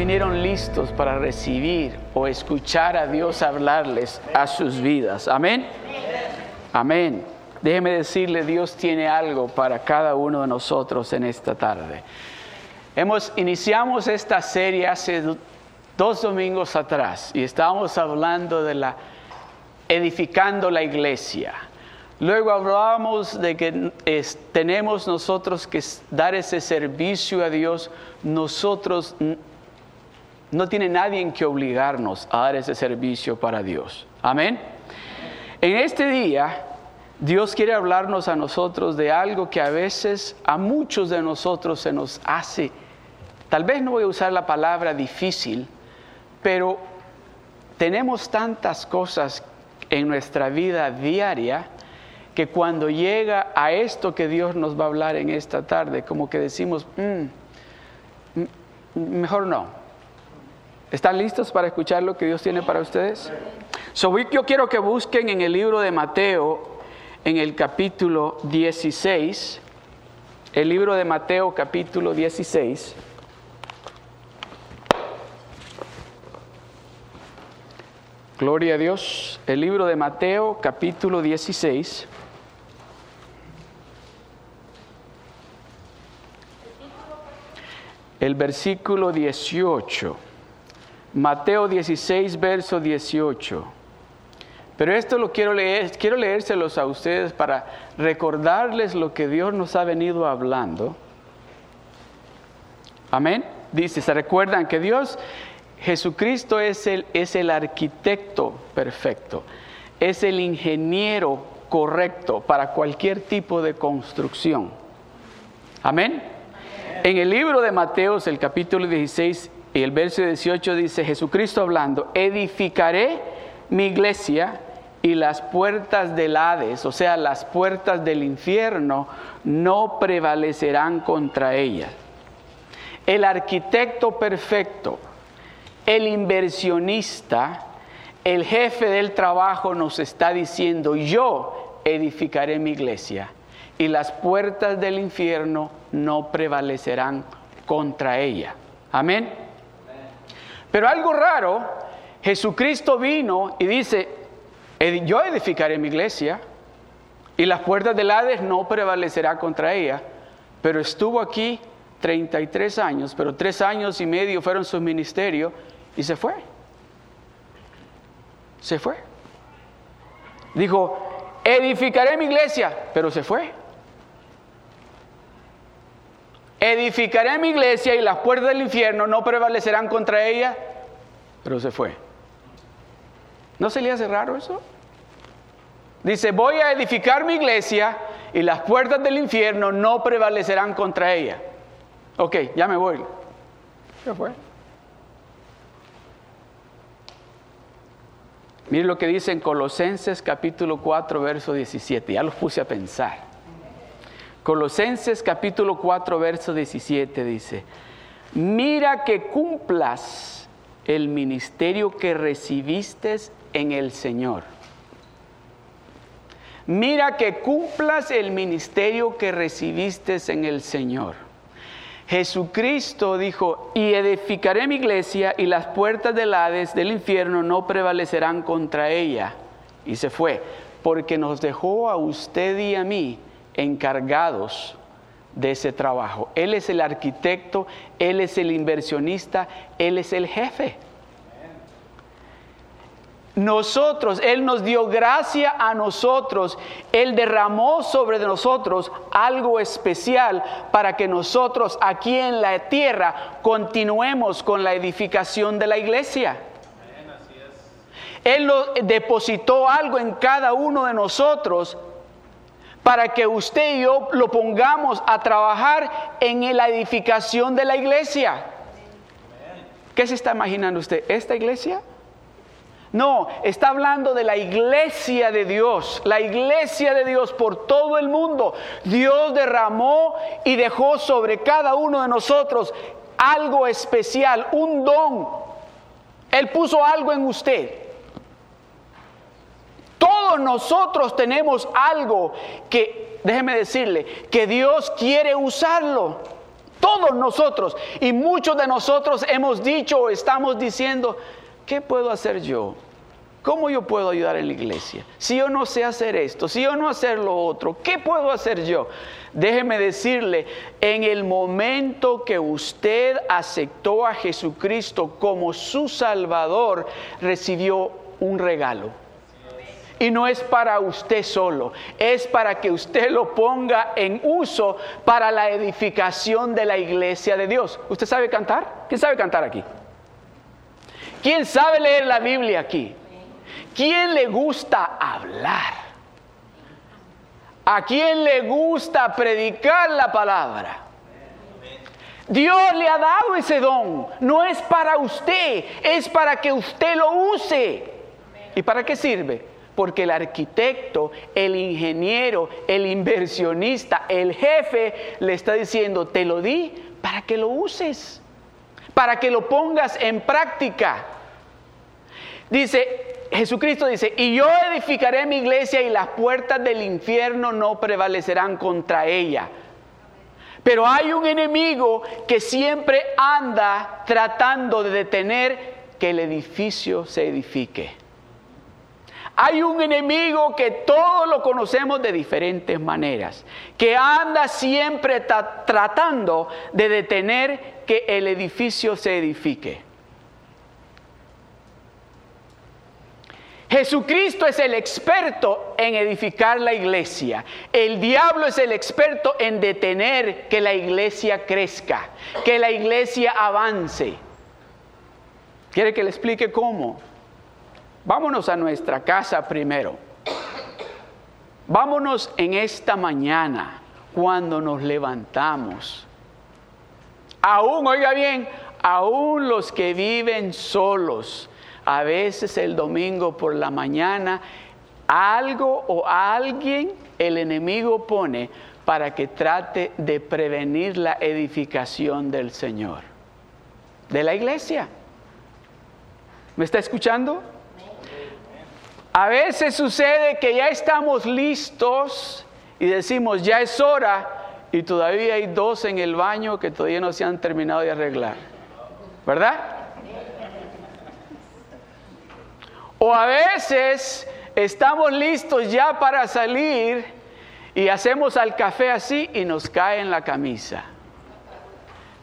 ¿Cuántos vinieron listos para recibir o escuchar a Dios hablarles a sus vidas? Amén. Amén. Déjeme decirle, Dios tiene algo para cada uno de nosotros en esta tarde. Hemos iniciamos esta serie hace dos domingos atrás y estábamos hablando de la edificando la iglesia. Luego hablábamos de que tenemos nosotros que dar ese servicio a Dios. Nosotros no tiene nadie que obligarnos a dar ese servicio para Dios. Amén. En este día, Dios quiere hablarnos a nosotros de algo que a veces a muchos de nosotros se nos hace, tal vez no voy a usar la palabra difícil, pero tenemos tantas cosas en nuestra vida diaria que cuando llega a esto que Dios nos va a hablar en esta tarde, como que decimos, mm, mejor no. ¿Están listos para escuchar lo que Dios tiene para ustedes? So, yo quiero que busquen en el libro de Mateo, en el capítulo 16, el libro de Mateo capítulo 16. Gloria a Dios. El libro de Mateo capítulo 16. el versículo 18. Mateo 16, verso 18. Pero esto lo quiero leer, quiero leérselos a ustedes para recordarles lo que Dios nos ha venido hablando. Amén. Dice, se recuerdan que Dios, Jesucristo es el, es el arquitecto perfecto, es el ingeniero correcto para cualquier tipo de construcción. Amén. En el libro de Mateos, el capítulo 16 y el verso 18 dice Jesucristo hablando, edificaré mi iglesia y las puertas del Hades, o sea, las puertas del infierno, no prevalecerán contra ella. El arquitecto perfecto, el inversionista, el jefe del trabajo nos está diciendo, yo edificaré mi iglesia y las puertas del infierno no prevalecerán contra ella. Amén. Pero algo raro, Jesucristo vino y dice, yo edificaré mi iglesia y las puertas del Hades no prevalecerán contra ella, pero estuvo aquí 33 años, pero tres años y medio fueron su ministerio y se fue. Se fue. Dijo, edificaré mi iglesia, pero se fue. Edificaré mi iglesia y las puertas del infierno no prevalecerán contra ella, pero se fue. ¿No se le hace raro eso? Dice, voy a edificar mi iglesia y las puertas del infierno no prevalecerán contra ella. Ok, ya me voy. Se fue. Mire lo que dice en Colosenses capítulo 4, verso 17. Ya los puse a pensar. Colosenses capítulo 4, verso 17 dice, mira que cumplas el ministerio que recibiste en el Señor. Mira que cumplas el ministerio que recibiste en el Señor. Jesucristo dijo, y edificaré mi iglesia y las puertas del Hades del infierno no prevalecerán contra ella. Y se fue, porque nos dejó a usted y a mí encargados de ese trabajo. Él es el arquitecto, Él es el inversionista, Él es el jefe. Nosotros, Él nos dio gracia a nosotros, Él derramó sobre nosotros algo especial para que nosotros aquí en la tierra continuemos con la edificación de la iglesia. Él depositó algo en cada uno de nosotros para que usted y yo lo pongamos a trabajar en la edificación de la iglesia. ¿Qué se está imaginando usted? ¿Esta iglesia? No, está hablando de la iglesia de Dios, la iglesia de Dios por todo el mundo. Dios derramó y dejó sobre cada uno de nosotros algo especial, un don. Él puso algo en usted. Todos nosotros tenemos algo que, déjeme decirle, que Dios quiere usarlo. Todos nosotros y muchos de nosotros hemos dicho o estamos diciendo, ¿qué puedo hacer yo? ¿Cómo yo puedo ayudar en la iglesia? Si yo no sé hacer esto, si yo no hacer lo otro, ¿qué puedo hacer yo? Déjeme decirle, en el momento que usted aceptó a Jesucristo como su Salvador, recibió un regalo. Y no es para usted solo, es para que usted lo ponga en uso para la edificación de la iglesia de Dios. ¿Usted sabe cantar? ¿Quién sabe cantar aquí? ¿Quién sabe leer la Biblia aquí? quién le gusta hablar? ¿A quién le gusta predicar la palabra? Dios le ha dado ese don. No es para usted, es para que usted lo use. ¿Y para qué sirve? Porque el arquitecto, el ingeniero, el inversionista, el jefe le está diciendo, te lo di para que lo uses, para que lo pongas en práctica. Dice, Jesucristo dice, y yo edificaré mi iglesia y las puertas del infierno no prevalecerán contra ella. Pero hay un enemigo que siempre anda tratando de detener que el edificio se edifique. Hay un enemigo que todos lo conocemos de diferentes maneras, que anda siempre tratando de detener que el edificio se edifique. Jesucristo es el experto en edificar la iglesia. El diablo es el experto en detener que la iglesia crezca, que la iglesia avance. ¿Quiere que le explique cómo? Vámonos a nuestra casa primero. Vámonos en esta mañana cuando nos levantamos. Aún, oiga bien, aún los que viven solos a veces el domingo por la mañana, algo o alguien el enemigo pone para que trate de prevenir la edificación del Señor, de la iglesia. ¿Me está escuchando? A veces sucede que ya estamos listos y decimos, ya es hora, y todavía hay dos en el baño que todavía no se han terminado de arreglar. ¿Verdad? O a veces estamos listos ya para salir y hacemos al café así y nos cae en la camisa.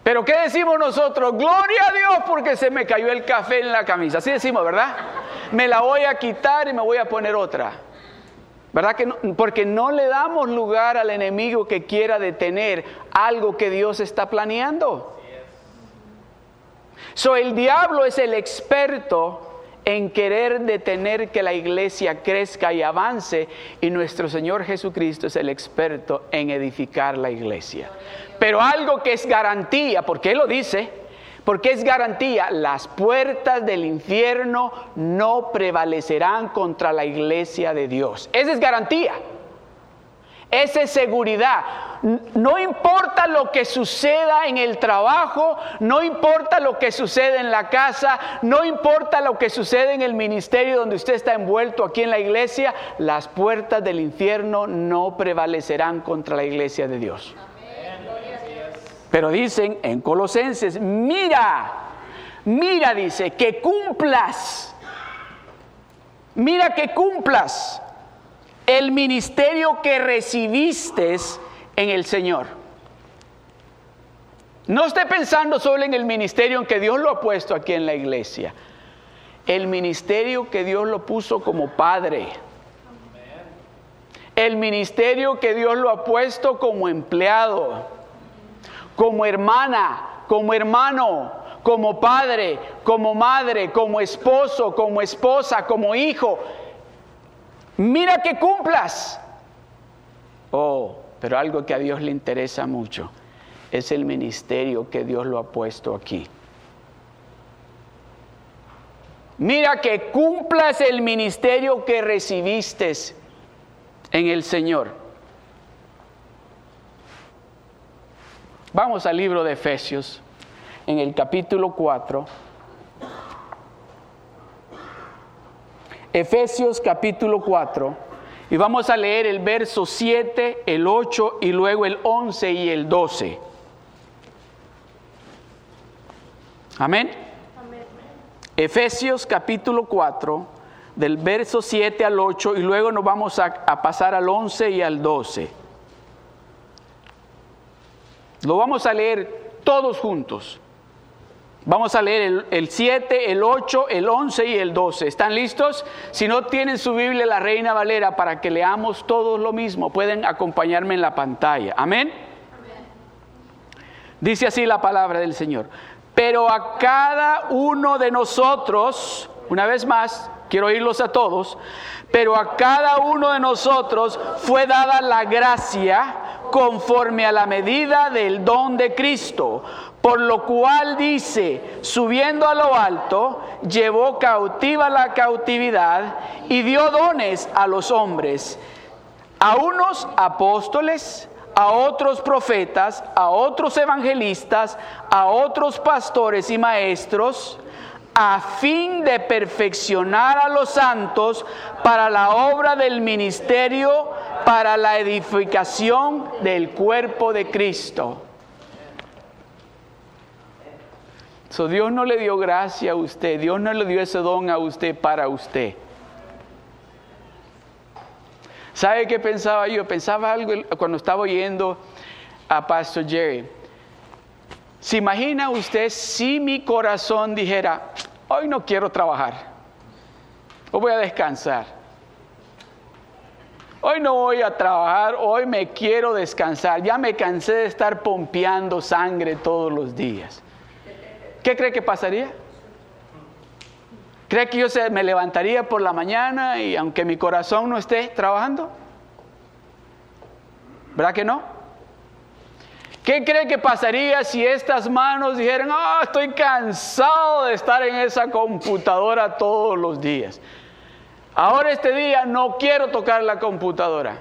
Pero ¿qué decimos nosotros? Gloria a Dios porque se me cayó el café en la camisa. Así decimos, ¿verdad? Me la voy a quitar y me voy a poner otra. ¿Verdad que Porque no le damos lugar al enemigo que quiera detener algo que Dios está planeando. So el diablo es el experto en querer detener que la iglesia crezca y avance y nuestro Señor Jesucristo es el experto en edificar la iglesia. Pero algo que es garantía, porque Él lo dice, porque es garantía, las puertas del infierno no prevalecerán contra la iglesia de Dios. Esa es garantía. Esa es seguridad. No importa lo que suceda en el trabajo, no importa lo que sucede en la casa, no importa lo que sucede en el ministerio donde usted está envuelto aquí en la iglesia, las puertas del infierno no prevalecerán contra la iglesia de Dios. Pero dicen en Colosenses, mira, mira, dice, que cumplas, mira que cumplas el ministerio que recibiste en el Señor. No esté pensando solo en el ministerio en que Dios lo ha puesto aquí en la iglesia. El ministerio que Dios lo puso como padre. El ministerio que Dios lo ha puesto como empleado, como hermana, como hermano, como padre, como madre, como esposo, como esposa, como hijo. Mira que cumplas. Oh, pero algo que a Dios le interesa mucho es el ministerio que Dios lo ha puesto aquí. Mira que cumplas el ministerio que recibiste en el Señor. Vamos al libro de Efesios, en el capítulo 4. Efesios capítulo 4. Y vamos a leer el verso 7, el 8 y luego el 11 y el 12. Amén. Efesios capítulo 4, del verso 7 al 8, y luego nos vamos a, a pasar al 11 y al 12. Lo vamos a leer todos juntos. Vamos a leer el, 7, el 8, el 11 y el 12. ¿Están listos? Si no tienen su Biblia, la Reina Valera, para que leamos todos lo mismo, pueden acompañarme en la pantalla. Amén. Dice así la palabra del Señor. Pero a cada uno de nosotros, una vez más, quiero oírlos a todos, pero a cada uno de nosotros fue dada la gracia conforme a la medida del don de Cristo. Por lo cual dice, subiendo a lo alto, llevó cautiva la cautividad y dio dones a los hombres, a unos apóstoles, a otros profetas, a otros evangelistas, a otros pastores y maestros, a fin de perfeccionar a los santos para la obra del ministerio, para la edificación del cuerpo de Cristo. So, Dios no le dio gracia a usted, Dios no le dio ese don a usted para usted. ¿Sabe qué pensaba yo? Pensaba algo cuando estaba oyendo a Pastor Jerry. ¿Se imagina usted si mi corazón dijera, hoy no quiero trabajar, hoy voy a descansar? Hoy no voy a trabajar, hoy me quiero descansar. Ya me cansé de estar pompeando sangre todos los días. ¿Qué cree que pasaría? ¿Cree que yo se, me levantaría por la mañana y aunque mi corazón no esté trabajando? ¿Verdad que no? ¿Qué cree que pasaría si estas manos dijeran, ah, estoy cansado de estar en esa computadora todos los días? Ahora este día no quiero tocar la computadora.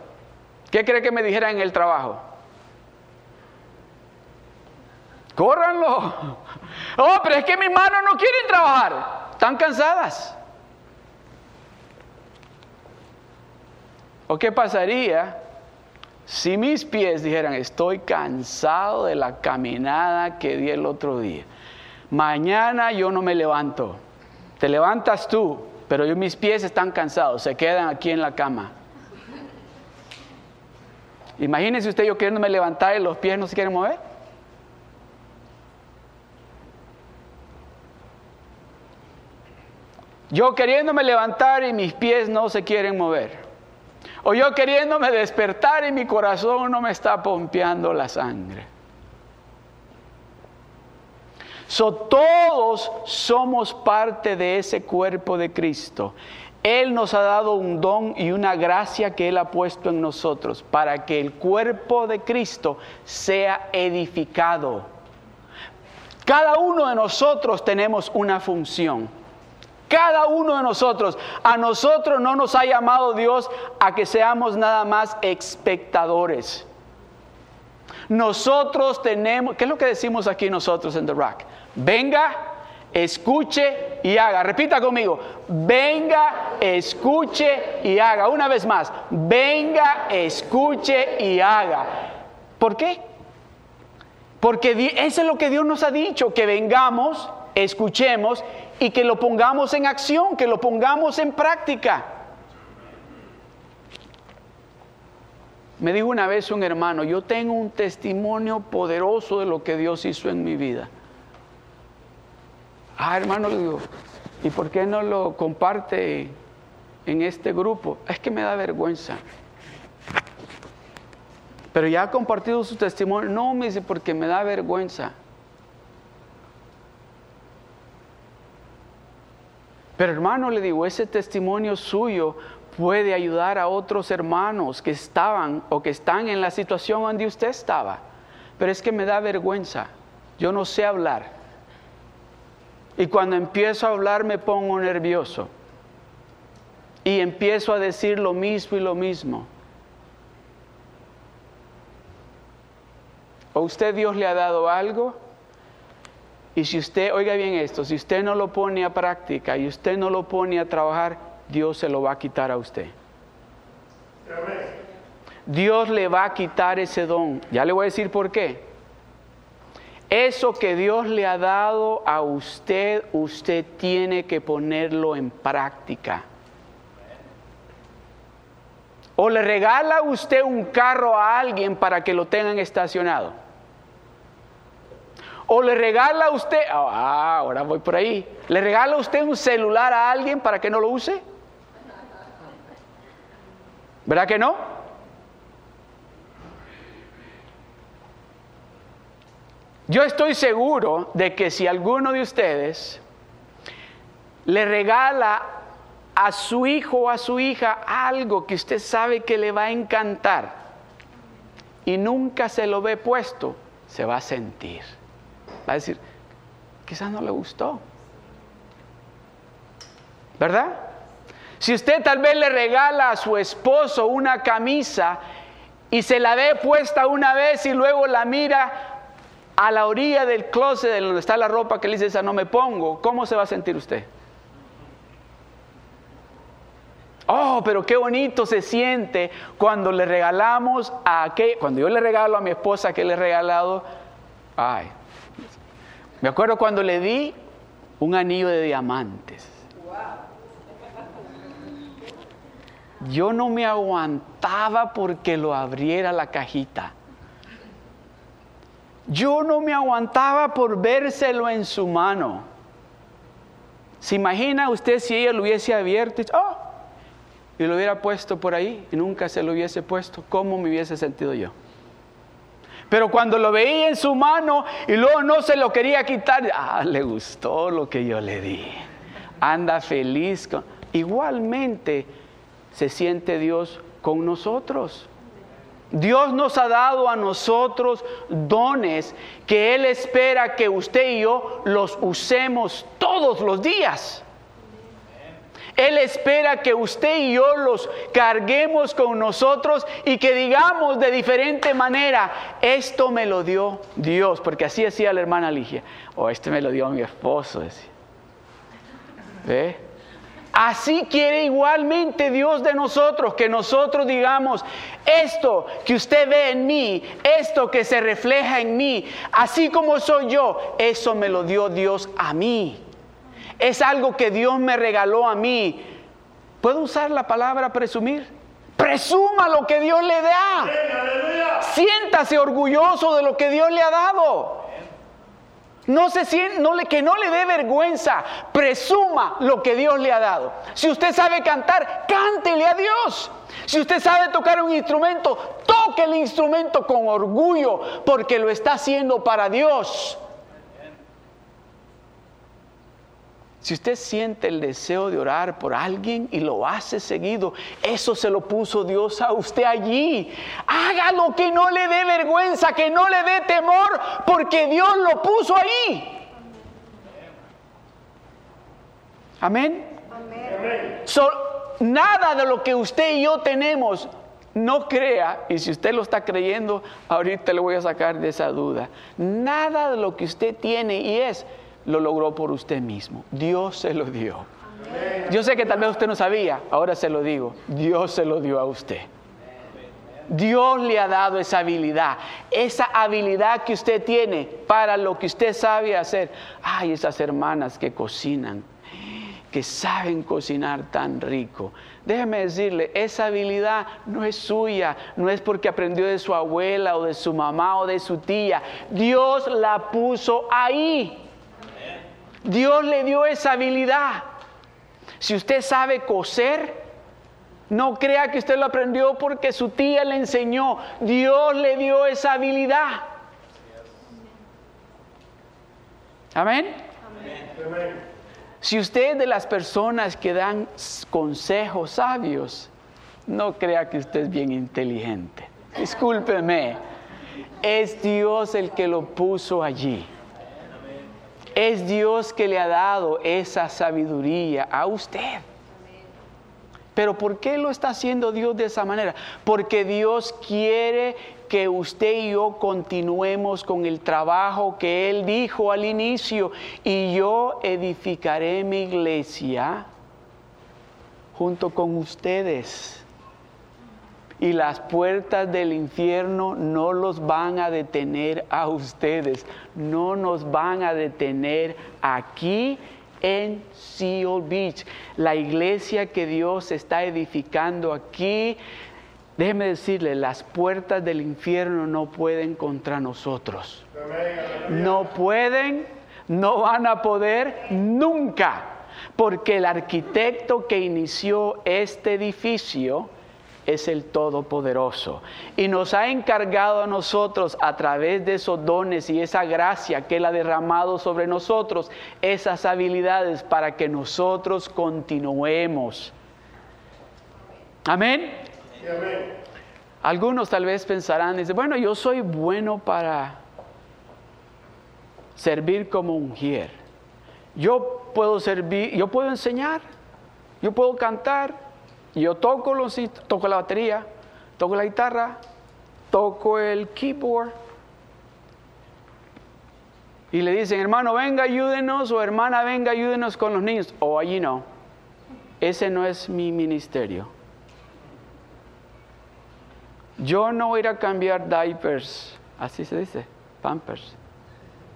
¿Qué cree que me dijera en el trabajo? Córranlo. Oh, pero es que mis manos no quieren trabajar. Están cansadas. ¿O qué pasaría si mis pies dijeran, estoy cansado de la caminada que di el otro día. Mañana yo no me levanto. Te levantas tú, pero yo, mis pies están cansados, se quedan aquí en la cama. Imagínese usted yo queriéndome levantar y los pies no se quieren mover. Yo queriéndome levantar y mis pies no se quieren mover. O yo queriéndome despertar y mi corazón no me está pompeando la sangre. So, todos somos parte de ese cuerpo de Cristo. Él nos ha dado un don y una gracia que Él ha puesto en nosotros para que el cuerpo de Cristo sea edificado. Cada uno de nosotros tenemos una función. Cada uno de nosotros, a nosotros no nos ha llamado Dios a que seamos nada más espectadores. Nosotros tenemos, ¿qué es lo que decimos aquí nosotros en The Rock? Venga, escuche y haga. Repita conmigo, venga, escuche y haga. Una vez más, venga, escuche y haga. ¿Por qué? Porque eso es lo que Dios nos ha dicho, que vengamos, escuchemos y que lo pongamos en acción, que lo pongamos en práctica. Me dijo una vez un hermano, yo tengo un testimonio poderoso de lo que Dios hizo en mi vida. Ah, hermano, le digo, ¿y por qué no lo comparte en este grupo? Es que me da vergüenza. Pero ya ha compartido su testimonio. No, me dice, porque me da vergüenza. Pero hermano, le digo, ese testimonio suyo puede ayudar a otros hermanos que estaban o que están en la situación donde usted estaba. Pero es que me da vergüenza. Yo no sé hablar. Y cuando empiezo a hablar me pongo nervioso. Y empiezo a decir lo mismo y lo mismo. ¿O usted Dios le ha dado algo? Y si usted, oiga bien esto, si usted no lo pone a práctica y usted no lo pone a trabajar, Dios se lo va a quitar a usted. Dios le va a quitar ese don. Ya le voy a decir por qué. Eso que Dios le ha dado a usted, usted tiene que ponerlo en práctica. O le regala usted un carro a alguien para que lo tengan estacionado. O le regala usted, ah, ahora voy por ahí, le regala usted un celular a alguien para que no lo use. ¿Verdad que no? Yo estoy seguro de que si alguno de ustedes le regala a su hijo o a su hija algo que usted sabe que le va a encantar y nunca se lo ve puesto, se va a sentir. Va a decir, quizás no le gustó. ¿Verdad? Si usted tal vez le regala a su esposo una camisa y se la ve puesta una vez y luego la mira a la orilla del closet de donde está la ropa que le dice esa no me pongo, ¿cómo se va a sentir usted? Oh, pero qué bonito se siente cuando le regalamos a qué, cuando yo le regalo a mi esposa que le he regalado, ay, me acuerdo cuando le di un anillo de diamantes. Yo no me aguantaba porque lo abriera la cajita. Yo no me aguantaba por vérselo en su mano. ¿Se imagina usted si ella lo hubiese abierto y, oh, y lo hubiera puesto por ahí y nunca se lo hubiese puesto? ¿Cómo me hubiese sentido yo? Pero cuando lo veía en su mano y luego no se lo quería quitar, ah, le gustó lo que yo le di. Anda feliz. Igualmente se siente Dios con nosotros. Dios nos ha dado a nosotros dones que Él espera que usted y yo los usemos todos los días. Él espera que usted y yo los carguemos con nosotros y que digamos de diferente manera, esto me lo dio Dios, porque así decía la hermana Ligia, o este me lo dio mi esposo, decía. ¿Ve? Así quiere igualmente Dios de nosotros, que nosotros digamos, esto que usted ve en mí, esto que se refleja en mí, así como soy yo, eso me lo dio Dios a mí. Es algo que Dios me regaló a mí. ¿Puedo usar la palabra presumir? Presuma lo que Dios le da. Siéntase orgulloso de lo que Dios le ha dado. No se siente, no le, que no le dé vergüenza, presuma lo que Dios le ha dado. Si usted sabe cantar, cántele a Dios. Si usted sabe tocar un instrumento, toque el instrumento con orgullo, porque lo está haciendo para Dios. Si usted siente el deseo de orar por alguien y lo hace seguido, eso se lo puso Dios a usted allí. Hágalo que no le dé vergüenza, que no le dé temor, porque Dios lo puso ahí. Amén. nada de lo que usted y yo tenemos, no crea, y si usted lo está creyendo, ahorita le voy a sacar de esa duda. Nada de lo que usted tiene y es lo logró por usted mismo. Dios se lo dio. Yo sé que tal vez usted no sabía, ahora se lo digo. Dios se lo dio a usted. Dios le ha dado esa habilidad, esa habilidad que usted tiene para lo que usted sabe hacer. Ay, esas hermanas que cocinan, que saben cocinar tan rico. Déjeme decirle, esa habilidad no es suya, no es porque aprendió de su abuela o de su mamá o de su tía. Dios la puso ahí. Dios le dio esa habilidad. Si usted sabe coser, no crea que usted lo aprendió porque su tía le enseñó. Dios le dio esa habilidad. Amén. Si usted es de las personas que dan consejos sabios, no crea que usted es bien inteligente. Discúlpeme. Es Dios el que lo puso allí. Es Dios que le ha dado esa sabiduría a usted. Pero ¿por qué lo está haciendo Dios de esa manera? Porque Dios quiere que usted y yo continuemos con el trabajo que Él dijo al inicio. Y yo edificaré mi iglesia junto con ustedes. Y las puertas del infierno no los van a detener a ustedes, no nos van a detener aquí en Seal Beach. La iglesia que Dios está edificando aquí, déjeme decirle, las puertas del infierno no pueden contra nosotros. No pueden, no van a poder nunca, porque el arquitecto que inició este edificio, es el Todopoderoso. Y nos ha encargado a nosotros a través de esos dones y esa gracia que Él ha derramado sobre nosotros, esas habilidades para que nosotros continuemos. Amén. Algunos tal vez pensarán, dice, bueno, yo soy bueno para servir como un ungir. Yo puedo servir, yo puedo enseñar, yo puedo cantar, yo toco, los, toco la batería, toco la guitarra, toco el keyboard. Y le dicen, hermano, venga, ayúdenos, o hermana, venga, ayúdenos con los niños. O allí no. Ese no es mi ministerio. Yo no voy a ir a cambiar diapers, así se dice, pampers,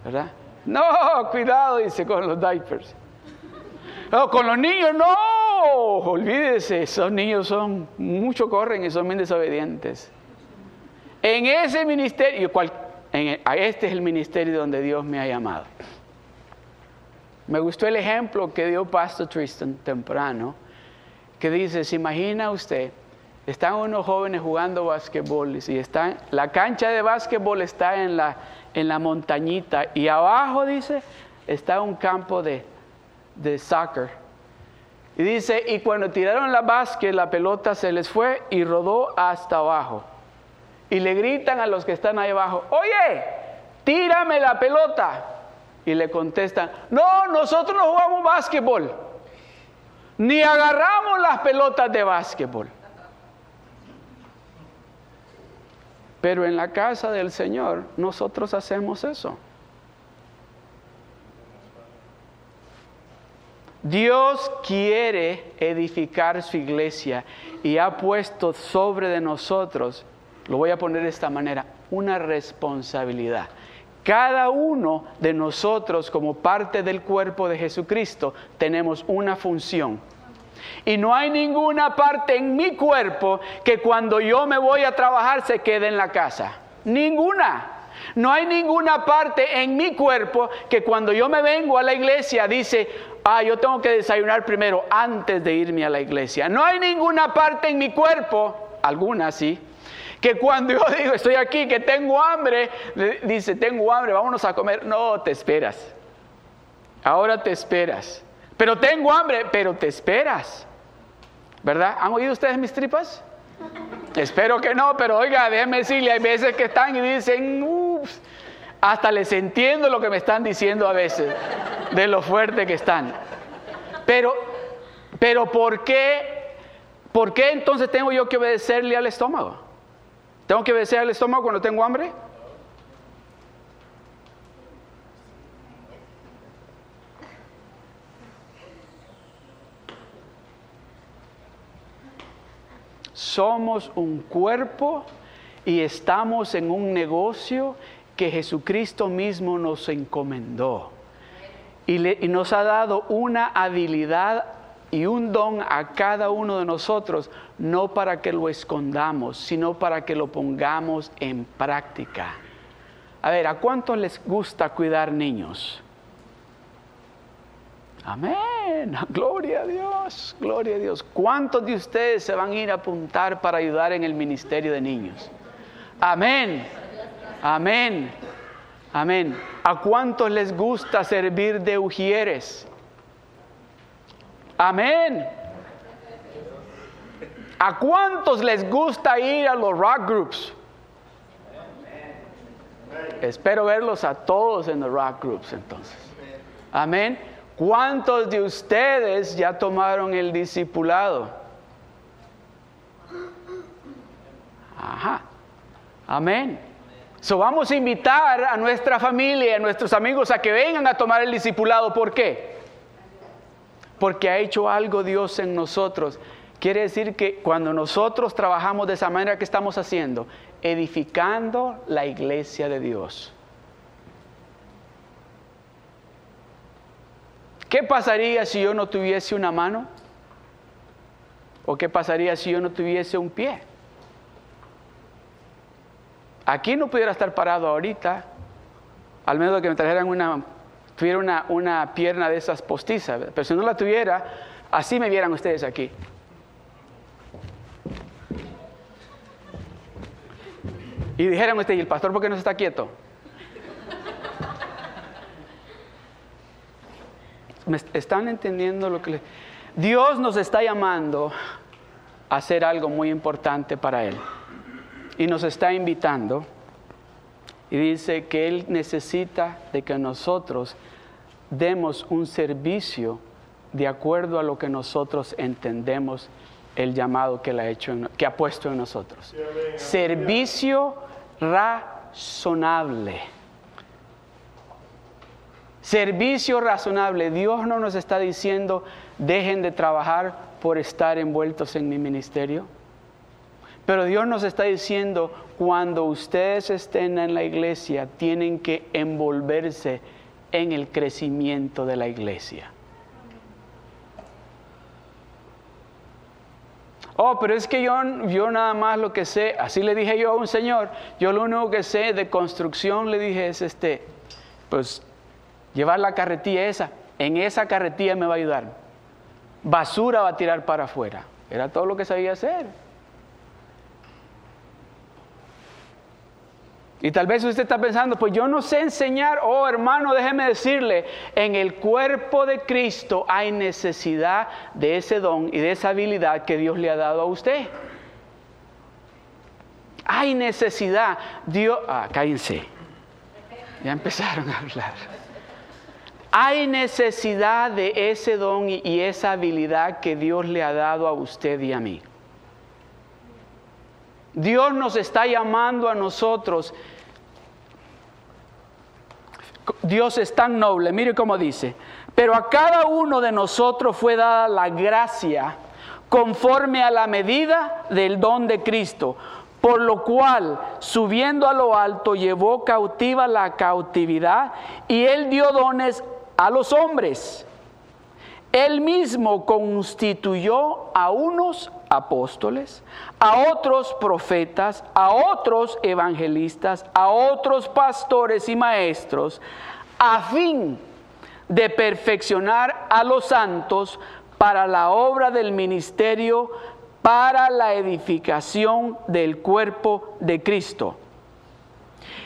¿verdad? No, cuidado, dice con los diapers. No, con los niños no, olvídese, esos niños son, mucho corren y son bien desobedientes. En ese ministerio, a este es el ministerio donde Dios me ha llamado. Me gustó el ejemplo que dio Pastor Tristan temprano, que dice, se imagina usted, están unos jóvenes jugando básquetbol y la cancha de básquetbol está en la, en la montañita y abajo, dice, está un campo de, de soccer y dice, y cuando tiraron la básquet, la pelota se les fue y rodó hasta abajo. Y le gritan a los que están ahí abajo, oye, tírame la pelota. Y le contestan, no, nosotros no jugamos básquetbol. Ni agarramos las pelotas de básquetbol. Pero en la casa del Señor nosotros hacemos eso. Dios quiere edificar su iglesia y ha puesto sobre de nosotros, lo voy a poner de esta manera, una responsabilidad. Cada uno de nosotros como parte del cuerpo de Jesucristo tenemos una función. Y no hay ninguna parte en mi cuerpo que cuando yo me voy a trabajar se quede en la casa. Ninguna. No hay ninguna parte en mi cuerpo que cuando yo me vengo a la iglesia dice, ah, yo tengo que desayunar primero antes de irme a la iglesia. No hay ninguna parte en mi cuerpo, alguna sí, que cuando yo digo estoy aquí, que tengo hambre, dice, tengo hambre, vámonos a comer. No, te esperas. Ahora te esperas. Pero tengo hambre, pero te esperas. ¿Verdad? ¿Han oído ustedes mis tripas? Espero que no, pero oiga, déjenme decirle, hay veces que están y dicen, ups, hasta les entiendo lo que me están diciendo a veces, de lo fuerte que están. Pero, pero ¿por qué, por qué entonces tengo yo que obedecerle al estómago? ¿Tengo que obedecer al estómago cuando tengo hambre? Somos un cuerpo y estamos en un negocio que Jesucristo mismo nos encomendó. Y, nos ha dado una habilidad y un don a cada uno de nosotros, no para que lo escondamos, sino para que lo pongamos en práctica. A ver, ¿a cuántos les gusta cuidar niños? Amén, gloria a Dios, gloria a Dios. ¿Cuántos de ustedes se van a ir a apuntar para ayudar en el ministerio de niños? Amén. Amén. Amén. ¿A cuántos les gusta servir de ujieres? Amén. ¿A cuántos les gusta ir a los rock groups? Espero verlos a todos en los rock groups entonces. Amén. ¿Cuántos de ustedes ya tomaron el discipulado? Ajá. Amén. So vamos a invitar a nuestra familia, a nuestros amigos a que vengan a tomar el discipulado. ¿Por qué? Porque ha hecho algo Dios en nosotros Quiere decir que cuando nosotros trabajamos de esa manera que estamos haciendo, edificando la iglesia de Dios. ¿Qué pasaría si yo no tuviese una mano? ¿O qué pasaría si yo no tuviese un pie? Aquí no pudiera estar parado ahorita, al menos que me trajeran una, tuviera una, una pierna de esas postizas, pero si no la tuviera, así me vieran ustedes aquí. Y dijeran ustedes, ¿y el pastor por qué no está quieto? ¿Me están entendiendo lo que. Dios nos está llamando a hacer algo muy importante para Él. Y nos está invitando. Y dice que Él necesita de que nosotros demos un servicio de acuerdo a lo que nosotros entendemos el llamado que, ha, hecho que ha puesto en nosotros. Servicio razonable. Servicio razonable. Dios no nos está diciendo, dejen de trabajar por estar envueltos en mi ministerio. Pero Dios nos está diciendo, cuando ustedes estén en la iglesia, tienen que envolverse en el crecimiento de la iglesia. Oh, pero es que yo, yo nada más lo que sé, así le dije yo a un señor, yo lo único que sé de construcción le dije es este, pues llevar la carretilla esa, en esa carretilla me va a ayudar. Basura va a tirar para afuera. Era todo lo que sabía hacer. Y tal vez usted está pensando, pues yo no sé enseñar, oh hermano, déjeme decirle, en el cuerpo de Cristo hay necesidad de ese don y de esa habilidad que Dios le ha dado a usted. Hay necesidad. Dios, ah, cállense. Ya empezaron a hablar. Hay necesidad de ese don y esa habilidad que Dios le ha dado a usted y a mí. Dios nos está llamando a nosotros. Dios es tan noble, mire cómo dice, pero a cada uno de nosotros fue dada la gracia conforme a la medida del don de Cristo, por lo cual, subiendo a lo alto, llevó cautiva la cautividad y él dio dones a los hombres. Él mismo constituyó a unos apóstoles, a otros profetas, a otros evangelistas, a otros pastores y maestros, a fin de perfeccionar a los santos para la obra del ministerio, para la edificación del cuerpo de Cristo.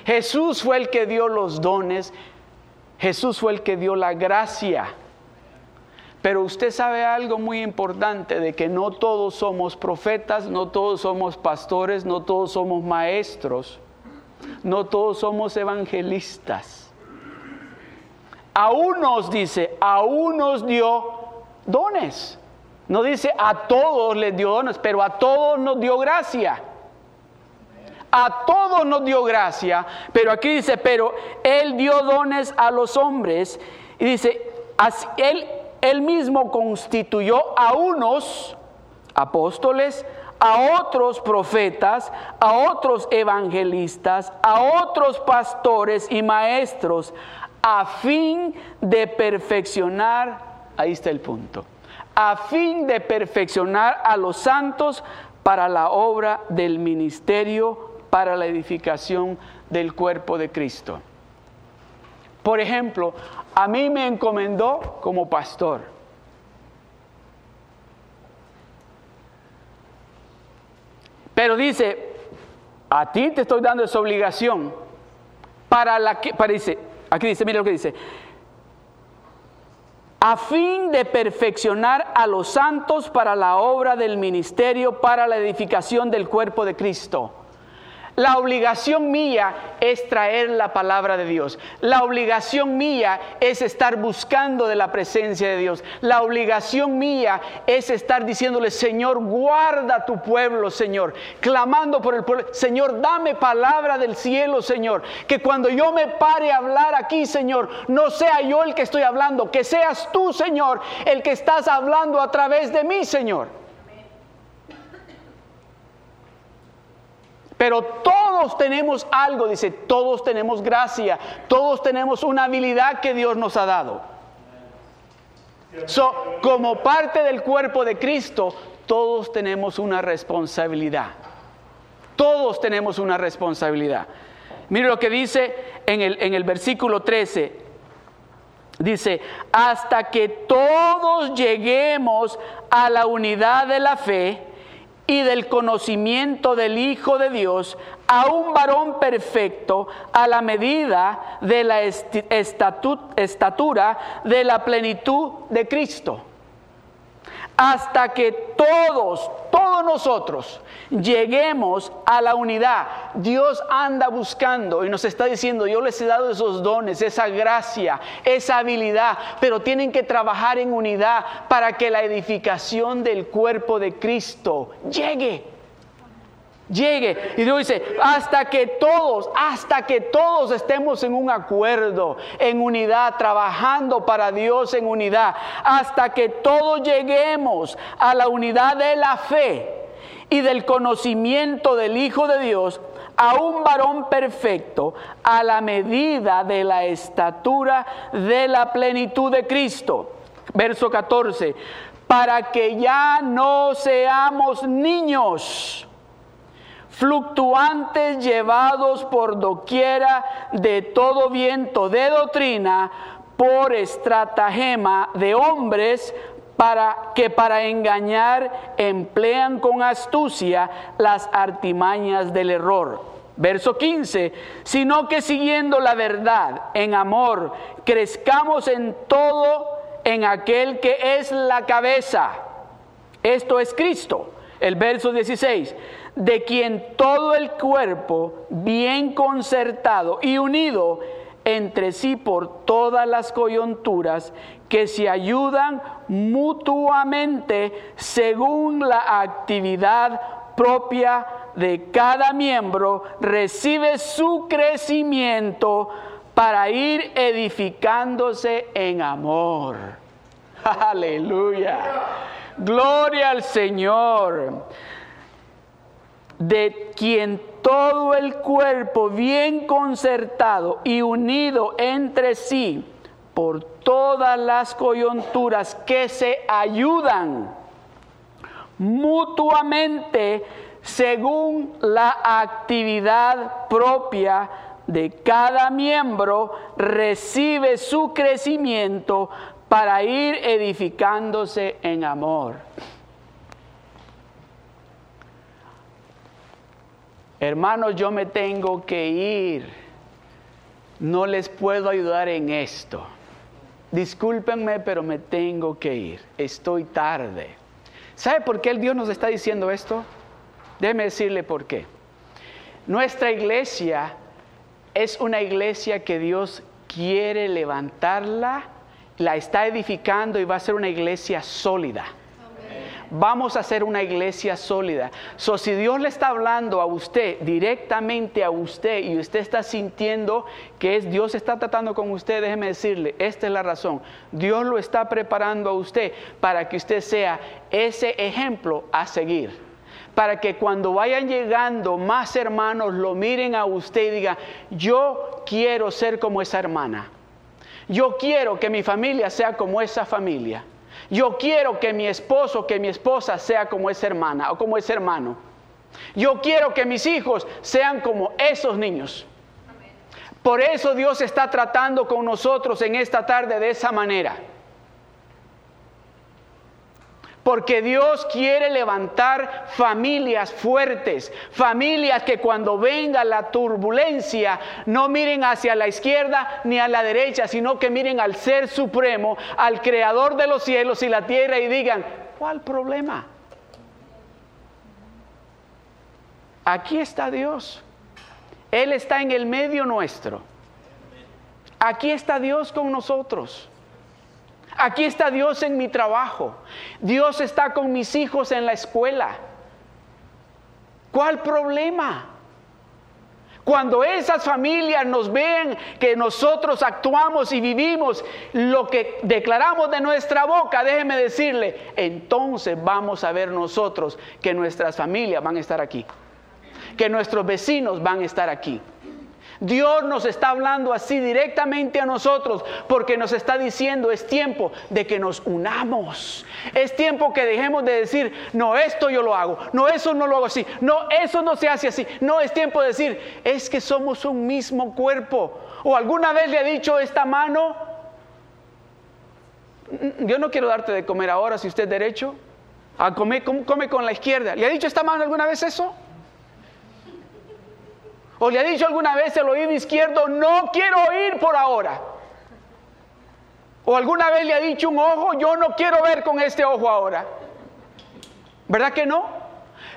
Jesús fue el que dio los dones, Jesús fue el que dio la gracia. Pero usted sabe algo muy importante de que no todos somos profetas, no todos somos pastores, no todos somos maestros, no todos somos evangelistas. A unos dice, a unos dio dones. No dice a todos les dio dones, pero a todos nos dio gracia a todos nos dio gracia, pero aquí dice, pero Él dio dones a los hombres, y dice, Él, él mismo constituyó a unos apóstoles, a otros profetas, a otros evangelistas, a otros pastores y maestros, a fin de perfeccionar, ahí está el punto, a fin de perfeccionar a los santos para la obra del ministerio para la edificación del cuerpo de Cristo. Por ejemplo, a mí me encomendó como pastor. Pero dice, a ti te estoy dando esa obligación para la que, para dice, aquí dice, mira lo que dice, a fin de perfeccionar a los santos para la obra del ministerio, para la edificación del cuerpo de Cristo. La obligación mía es traer la palabra de Dios. La obligación mía es estar buscando de la presencia de Dios. La obligación mía es estar diciéndole, Señor, guarda tu pueblo, Señor. Clamando por el pueblo. Señor, dame palabra del cielo, Señor. Que cuando yo me pare a hablar aquí, Señor, no sea yo el que estoy hablando, que seas tú, Señor, el que estás hablando a través de mí, Señor. Pero todos tenemos algo, dice, todos tenemos gracia, todos tenemos una habilidad que Dios nos ha dado. como parte del cuerpo de Cristo, todos tenemos una responsabilidad. Todos tenemos una responsabilidad. Mire lo que dice en el, en el versículo 13. Dice, hasta que todos lleguemos a la unidad de la fe y del conocimiento del Hijo de Dios, a un varón perfecto, a la medida de la estatura de la plenitud de Cristo hasta que todos, todos nosotros lleguemos a la unidad. Dios anda buscando y nos está diciendo, yo les he dado esos dones, esa gracia, esa habilidad, pero tienen que trabajar en unidad para que la edificación del cuerpo de Cristo llegue llegue. Y Dios dice, hasta que todos, hasta que todos estemos en un acuerdo, en unidad, trabajando para Dios en unidad, hasta que todos lleguemos a la unidad de la fe y del conocimiento del Hijo de Dios, a un varón perfecto, a la medida de la estatura de la plenitud de Cristo. Verso 14, para que ya no seamos niños fluctuantes llevados por doquiera de todo viento de doctrina, por estratagema de hombres para que para engañar emplean con astucia las artimañas del error. Verso 15, sino que siguiendo la verdad en amor, crezcamos en todo en aquel que es la cabeza. Esto es Cristo. El verso 16, de quien todo el cuerpo, bien concertado y unido entre sí por todas las coyunturas, que se ayudan mutuamente según la actividad propia de cada miembro, recibe su crecimiento para ir edificándose en amor. Aleluya. Gloria al Señor. De quien todo el cuerpo bien concertado y unido entre sí por todas las coyunturas que se ayudan mutuamente según la actividad propia de cada miembro, recibe su crecimiento para ir edificándose en amor. hermanos, yo me tengo que ir, no les puedo ayudar en esto. Discúlpenme, pero me tengo que ir, estoy tarde. ¿Sabe por qué el Dios nos está diciendo esto? Déjeme decirle por qué. Nuestra iglesia es una iglesia que Dios quiere levantarla, la está edificando y va a ser una iglesia sólida vamos a ser una iglesia sólida. So, si Dios le está hablando a usted, directamente a usted, y usted está sintiendo que es Dios está tratando con usted, déjeme decirle, esta es la razón. Dios lo está preparando a usted para que usted sea ese ejemplo a seguir. Para que cuando vayan llegando más hermanos lo miren a usted y digan, yo quiero ser como esa hermana. Yo quiero que mi familia sea como esa familia. Yo quiero que mi esposo, que mi esposa sea como esa hermana o como ese hermano. Yo quiero que mis hijos sean como esos niños. Por eso Dios está tratando con nosotros en esta tarde de esa manera. Porque Dios quiere levantar familias fuertes, familias que cuando venga la turbulencia no miren hacia la izquierda ni a la derecha, sino que miren al Ser Supremo, al Creador de los cielos y la tierra y digan, ¿cuál problema? Aquí está Dios. Él está en el medio nuestro. Aquí está Dios con nosotros. Aquí está Dios en mi trabajo. Dios está con mis hijos en la escuela. ¿Cuál problema? Cuando esas familias nos ven que nosotros actuamos y vivimos lo que declaramos de nuestra boca, déjeme decirle, entonces vamos a ver nosotros que nuestras familias van a estar aquí. que nuestros vecinos van a estar aquí. Dios nos está hablando así directamente a nosotros porque nos está diciendo es tiempo de que nos unamos. Es tiempo que dejemos de decir, no, esto yo lo hago, no, eso no lo hago así, no, eso no se hace así. No, es tiempo de decir, es que somos un mismo cuerpo. O alguna vez le ha dicho esta mano, yo no quiero darte de comer ahora si usted es derecho, a comer, come con la izquierda. ¿Le ha dicho esta mano alguna vez eso? ¿O le ha dicho alguna vez el oído izquierdo, no quiero oír por ahora? ¿O alguna vez le ha dicho un ojo, yo no quiero ver con este ojo ahora? ¿Verdad que no?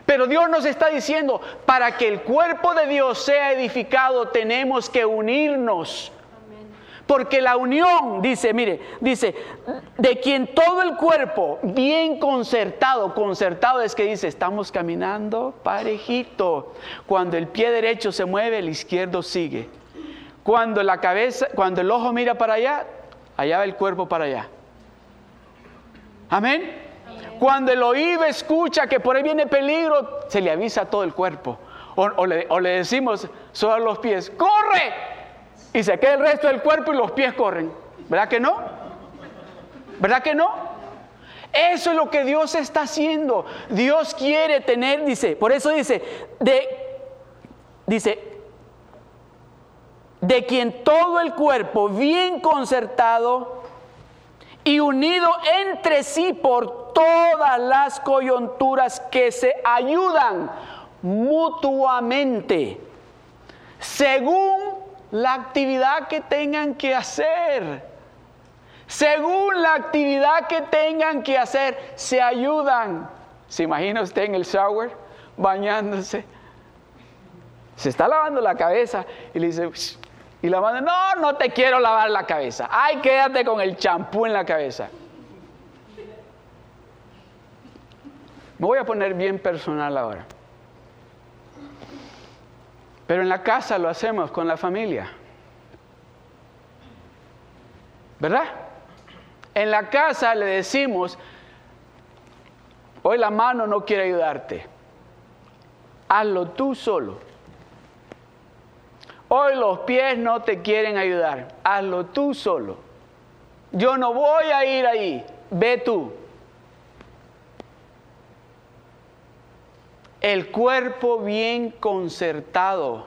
Pero Dios nos está diciendo, para que el cuerpo de Dios sea edificado, tenemos que unirnos porque la unión, dice, mire, dice, de quien todo el cuerpo bien concertado, concertado es que dice, estamos caminando parejito. Cuando el pie derecho se mueve, el izquierdo sigue. Cuando la cabeza, cuando el ojo mira para allá, allá va el cuerpo para allá. Amén. Cuando el oído escucha que por ahí viene peligro, se le avisa a todo el cuerpo. O, le, o le decimos sobre los pies, corre, y se queda el resto del cuerpo y los pies corren. ¿Verdad que no? ¿Verdad que no? Eso es lo que Dios está haciendo. Dios quiere tener, dice, por eso dice, de, dice, de quien todo el cuerpo bien concertado y unido entre sí por todas las coyunturas que se ayudan mutuamente, según la actividad que tengan que hacer. Según la actividad que tengan que hacer, se ayudan. ¿Se imagina usted en el shower bañándose? Se está lavando la cabeza y le dice, y la mano, no, no te quiero lavar la cabeza. Ay, quédate con el champú en la cabeza. Me voy a poner bien personal ahora. Pero en la casa lo hacemos con la familia. ¿Verdad? En la casa le decimos, hoy la mano no quiere ayudarte. Hazlo tú solo. Hoy los pies no te quieren ayudar. Hazlo tú solo. Yo no voy a ir ahí. Ve tú. El cuerpo bien concertado,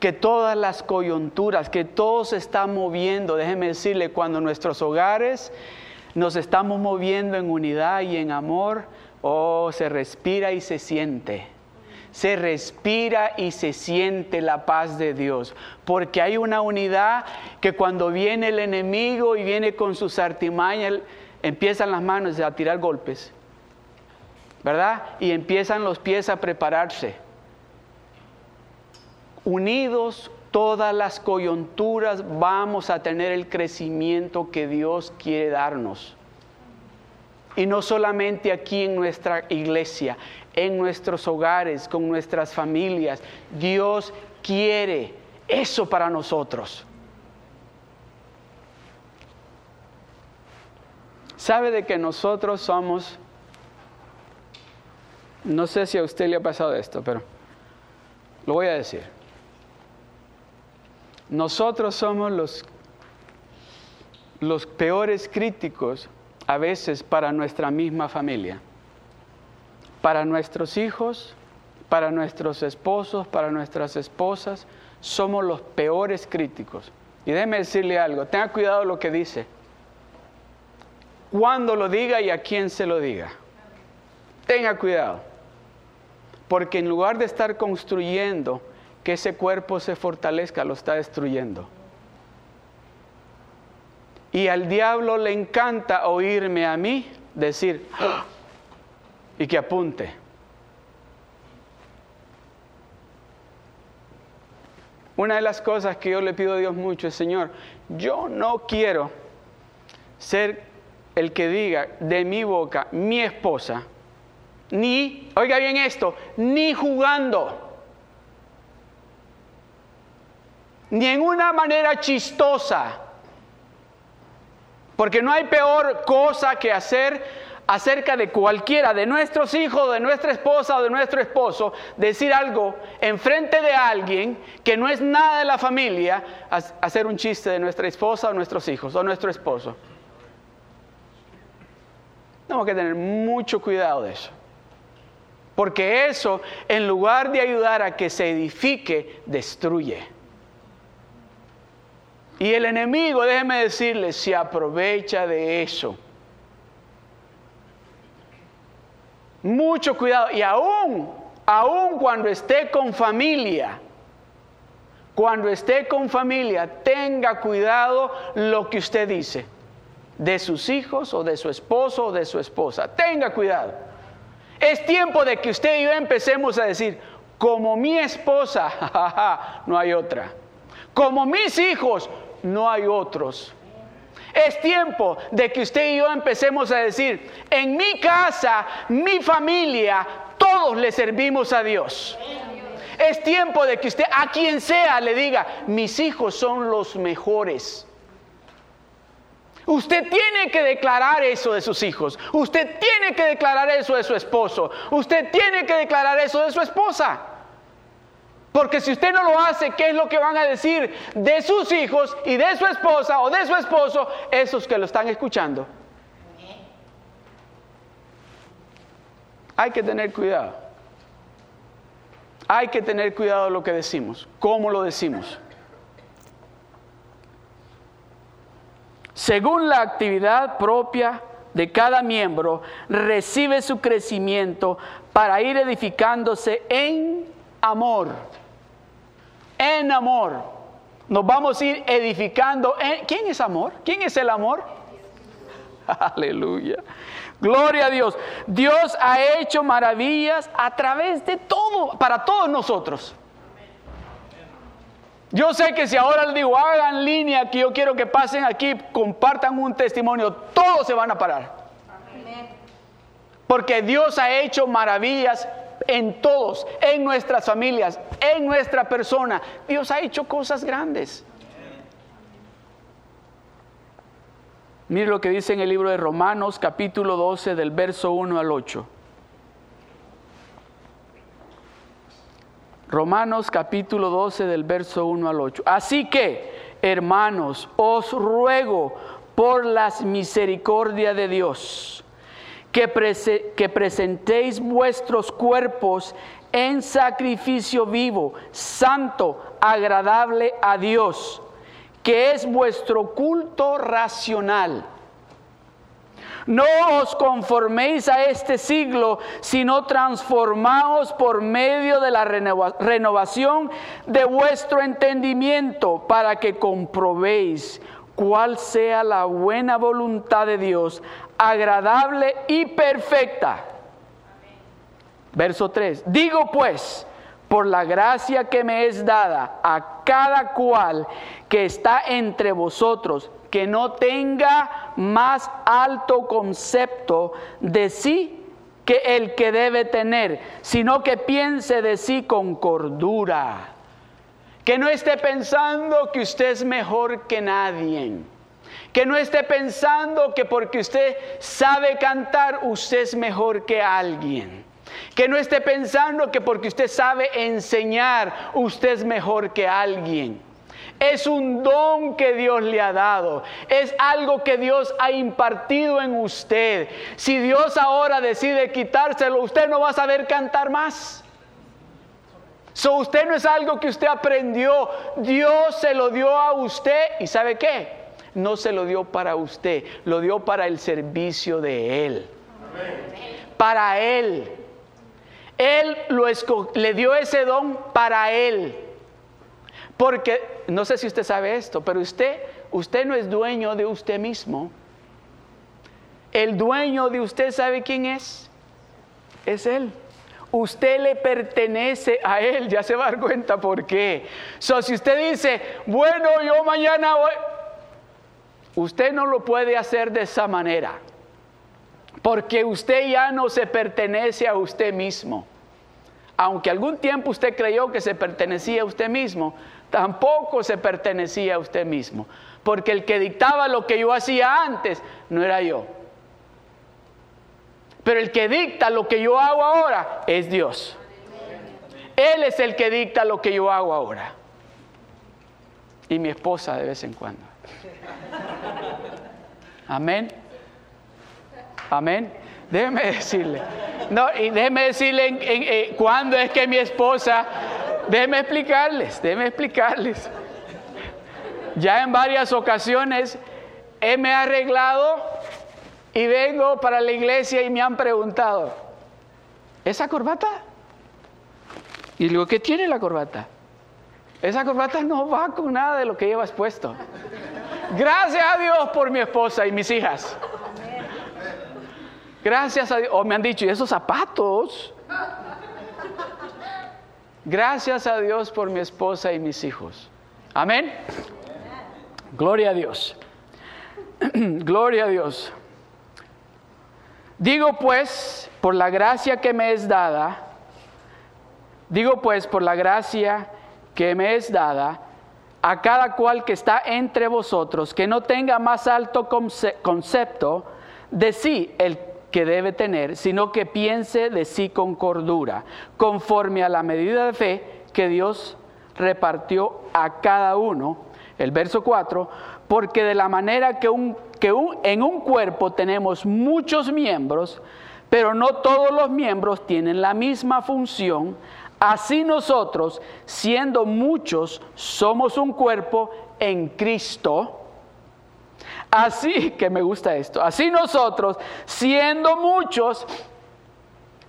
que todas las coyunturas, que todo se está moviendo, déjeme decirle, cuando nuestros hogares nos estamos moviendo en unidad y en amor, oh, se respira y se siente. Se respira y se siente la paz de Dios, porque hay una unidad que cuando viene el enemigo y viene con sus artimañas, empiezan las manos a tirar golpes ¿verdad? Y empiezan los pies a prepararse. Unidos todas las coyunturas vamos a tener el crecimiento que Dios quiere darnos. Y no solamente aquí en nuestra iglesia, en nuestros hogares, con nuestras familias. Dios quiere eso para nosotros. ¿Sabe de que nosotros somos no sé si a usted le ha pasado esto, pero lo voy a decir. Nosotros somos los, los peores críticos a veces para nuestra misma familia, para nuestros hijos, para nuestros esposos, para nuestras esposas, somos los peores críticos. Y déjeme decirle algo, tenga cuidado lo que dice, cuando lo diga y a quién se lo diga. Tenga cuidado. Porque en lugar de estar construyendo que ese cuerpo se fortalezca, lo está destruyendo. Y al diablo le encanta oírme a mí decir, ¡Ah! y que apunte. Una de las cosas que yo le pido a Dios mucho es, Señor, yo no quiero ser el que diga de mi boca, mi esposa, ni, oiga bien esto, ni jugando, ni en una manera chistosa, porque no hay peor cosa que hacer acerca de cualquiera de nuestros hijos, de nuestra esposa o de nuestro esposo, decir algo enfrente de alguien que no es nada de la familia, hacer un chiste de nuestra esposa o nuestros hijos o nuestro esposo. Tenemos que tener mucho cuidado de eso. Porque eso, en lugar de ayudar a que se edifique, destruye. Y el enemigo, déjeme decirle, se aprovecha de eso. Mucho cuidado. Y aún, aún cuando esté con familia, cuando esté con familia, tenga cuidado lo que usted dice de sus hijos o de su esposo o de su esposa. Tenga cuidado. Es tiempo de que usted y yo empecemos a decir, como mi esposa, no hay otra. Como mis hijos, no hay otros. Es tiempo de que usted y yo empecemos a decir, en mi casa, mi familia, todos le servimos a Dios. Es tiempo de que usted a quien sea le diga, mis hijos son los mejores. Usted tiene que declarar eso de sus hijos. Usted tiene que declarar eso de su esposo. Usted tiene que declarar eso de su esposa. Porque si usted no lo hace, ¿qué es lo que van a decir de sus hijos y de su esposa o de su esposo, esos que lo están escuchando? Hay que tener cuidado. Hay que tener cuidado de lo que decimos, cómo lo decimos. Según la actividad propia de cada miembro, recibe su crecimiento para ir edificándose en amor en amor. Nos vamos a ir edificando. En, ¿Quién es amor? ¿Quién es el amor? Aleluya. Gloria a Dios. Dios ha hecho maravillas a través de todo, para todos nosotros. Yo sé que si ahora les digo, hagan línea, que yo quiero que pasen aquí, compartan un testimonio, todos se van a parar. Porque Dios ha hecho maravillas en todos, en nuestras familias, en nuestra persona. Dios ha hecho cosas grandes. Mire lo que dice en el libro de Romanos capítulo 12 del verso 1 al 8. Romanos capítulo 12 del verso 1 al 8. Así que, hermanos, os ruego por las misericordias de Dios que, que presentéis vuestros cuerpos en sacrificio vivo, santo, agradable a Dios, que es vuestro culto racional. No os conforméis a este siglo, sino transformaos por medio de la renovación de vuestro entendimiento, para que comprobéis cuál sea la buena voluntad de Dios, agradable y perfecta. Verso 3. Digo pues, por la gracia que me es dada a cada cual que está entre vosotros, que no tenga más alto concepto de sí que el que debe tener, sino que piense de sí con cordura. Que no esté pensando que usted es mejor que nadie que no esté pensando que porque usted sabe cantar, usted es mejor que alguien. Que no esté pensando que porque usted sabe enseñar, usted es mejor que alguien. Es un don que Dios le ha dado. Es algo que Dios ha impartido en usted. Si Dios ahora decide quitárselo, usted no va a saber cantar más. So, usted no es algo que usted aprendió. Dios se lo dio a usted. ¿Y sabe qué? no se lo dio para usted, lo dio para el servicio de Él. Para Él. Él lo le dio ese don para Él. Porque, no sé si usted sabe esto, pero usted, usted no es dueño de usted mismo. El dueño de usted, ¿sabe quién es? Es Él usted le pertenece a Él, ya se va a dar cuenta por qué. So, si usted dice, bueno, yo mañana voy, Usted no lo puede hacer de esa manera, porque usted ya no se pertenece a usted mismo. Aunque algún tiempo usted creyó que se pertenecía a usted mismo, tampoco se pertenecía a usted mismo, porque el que dictaba lo que yo hacía antes no era yo. Pero el que dicta lo que yo hago ahora es Dios. Él es el que dicta lo que yo hago ahora. Y mi esposa de vez en cuando. Amén. Amén. Déjeme decirle. No, y déjeme decirle en, eh, cuándo es que mi esposa. Déjeme explicarles, déjeme explicarles. Ya en varias ocasiones he me arreglado y vengo para la iglesia y me han preguntado, ¿esa corbata? Y digo, ¿qué tiene la corbata? Esa corbata no va con nada de lo que llevas puesto. Gracias a Dios por mi esposa y mis hijas. Gracias a Dios. O me han dicho, ¿y esos zapatos? Gracias a Dios por mi esposa y mis hijos. Amén. Gloria a Dios. Gloria a Dios. Digo pues, por la gracia que me es dada, digo pues, por la gracia que me es dada, a cada cual que está entre vosotros, que no tenga más alto concepto de sí el que debe tener, sino que piense de sí con cordura, conforme a la medida de fe que Dios repartió a cada uno. El verso 4, porque de la manera que un que en un cuerpo tenemos muchos miembros, pero no todos los miembros tienen la misma función. Así nosotros, siendo muchos, somos un cuerpo en Cristo. Así que me gusta esto. Así nosotros, siendo muchos,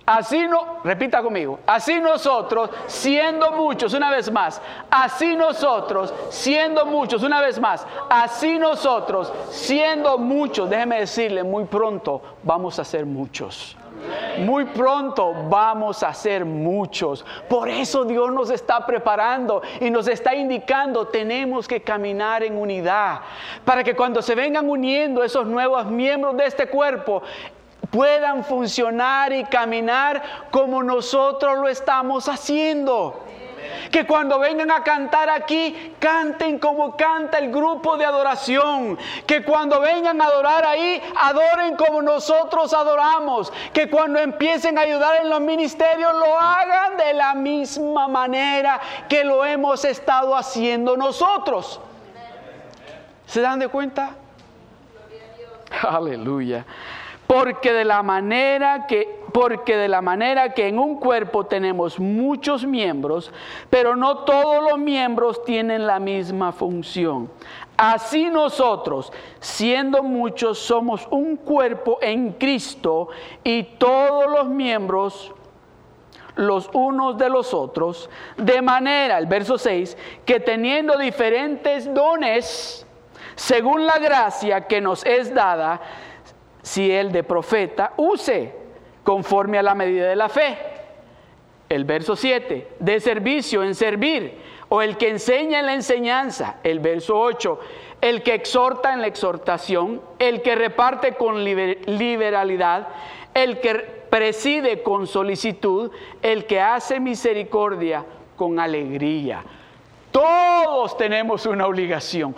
Así no, repita conmigo, así nosotros, siendo muchos, una vez más, así nosotros, siendo muchos, una vez más, así nosotros, siendo muchos, déjeme decirle, muy pronto vamos a ser muchos. Muy pronto vamos a ser muchos. Por eso Dios nos está preparando y nos está indicando, tenemos que caminar en unidad. Para que cuando se vengan uniendo esos nuevos miembros de este cuerpo, puedan funcionar y caminar como nosotros lo estamos haciendo. Que cuando vengan a cantar aquí, canten como canta el grupo de adoración. Que cuando vengan a adorar ahí, adoren como nosotros adoramos. Que cuando empiecen a ayudar en los ministerios, lo hagan de la misma manera que lo hemos estado haciendo nosotros. ¿Se dan de cuenta? Aleluya. Porque de la manera que porque de la manera que en un cuerpo tenemos muchos miembros, pero no todos los miembros tienen la misma función. Así nosotros, siendo muchos, somos un cuerpo en Cristo y todos los miembros los unos de los otros, de manera, el verso 6, que teniendo diferentes dones, según la gracia que nos es dada, si el de profeta use conforme a la medida de la fe. El verso 7, de servicio en servir, o el que enseña en la enseñanza. El verso 8, el que exhorta en la exhortación, el que reparte con liberalidad, el que preside con solicitud, el que hace misericordia con alegría. Todos tenemos una obligación,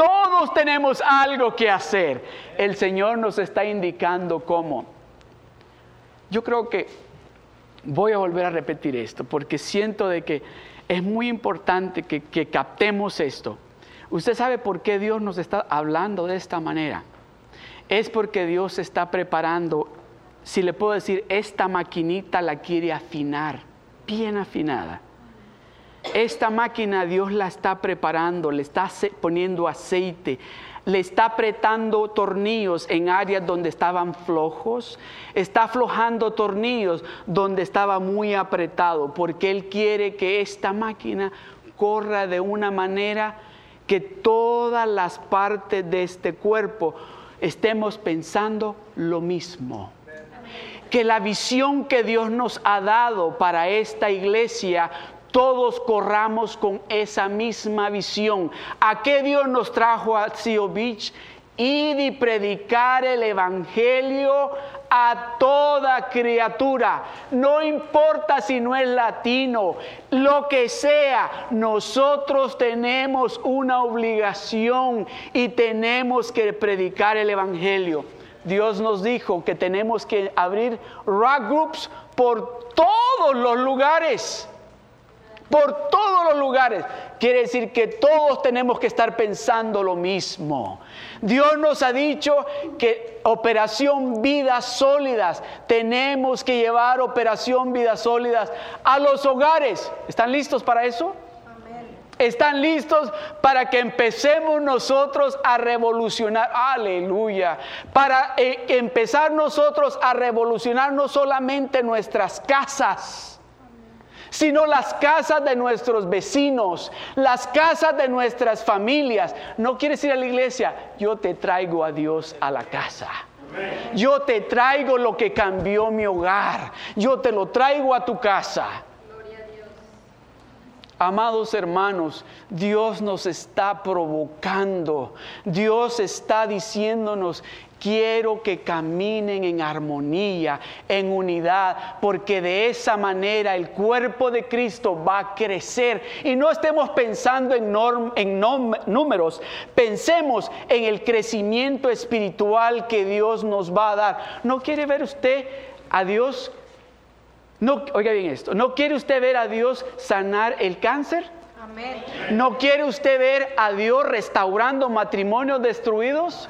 todos tenemos algo que hacer. El Señor nos está indicando cómo. Yo creo que voy a volver a repetir esto porque siento de que es muy importante que, que captemos esto. Usted sabe por qué Dios nos está hablando de esta manera. Es porque Dios está preparando, si le puedo decir, esta maquinita la quiere afinar, bien afinada esta máquina Dios la está preparando, le está poniendo aceite, le está apretando tornillos en áreas donde estaban flojos, está aflojando tornillos donde estaba muy apretado, porque Él quiere que esta máquina corra de una manera que todas las partes de este cuerpo estemos pensando lo mismo. Que la visión que Dios nos ha dado para esta iglesia todos corramos con esa misma visión. ¿A qué Dios nos trajo a Sio Beach? Ir y predicar el Evangelio a toda criatura. No importa si no es latino, lo que sea, nosotros tenemos una obligación y tenemos que predicar el Evangelio. Dios nos dijo que tenemos que abrir rock groups por todos los lugares. Por todos los lugares. Quiere decir que todos tenemos que estar pensando lo mismo. Dios nos ha dicho que operación vidas sólidas, tenemos que llevar operación vidas sólidas a los hogares. ¿Están listos para eso? están listos para que empecemos nosotros a revolucionar, aleluya, para eh, empezar nosotros a revolucionar no solamente nuestras casas, sino las casas de nuestros vecinos, las casas de nuestras familias. No quieres ir a la iglesia, yo te traigo a Dios a la casa. Yo te traigo lo que cambió mi hogar. Yo te lo traigo a tu casa. Amados hermanos, Dios nos está provocando, Dios está diciéndonos, quiero que caminen en armonía, en unidad, porque de esa manera el cuerpo de Cristo va a crecer. Y no estemos pensando en, números, pensemos en el crecimiento espiritual que Dios nos va a dar. ¿No quiere ver usted a Dios no, oiga bien esto, ¿no quiere usted ver a Dios sanar el cáncer? ¿No quiere usted ver a Dios restaurando matrimonios destruidos?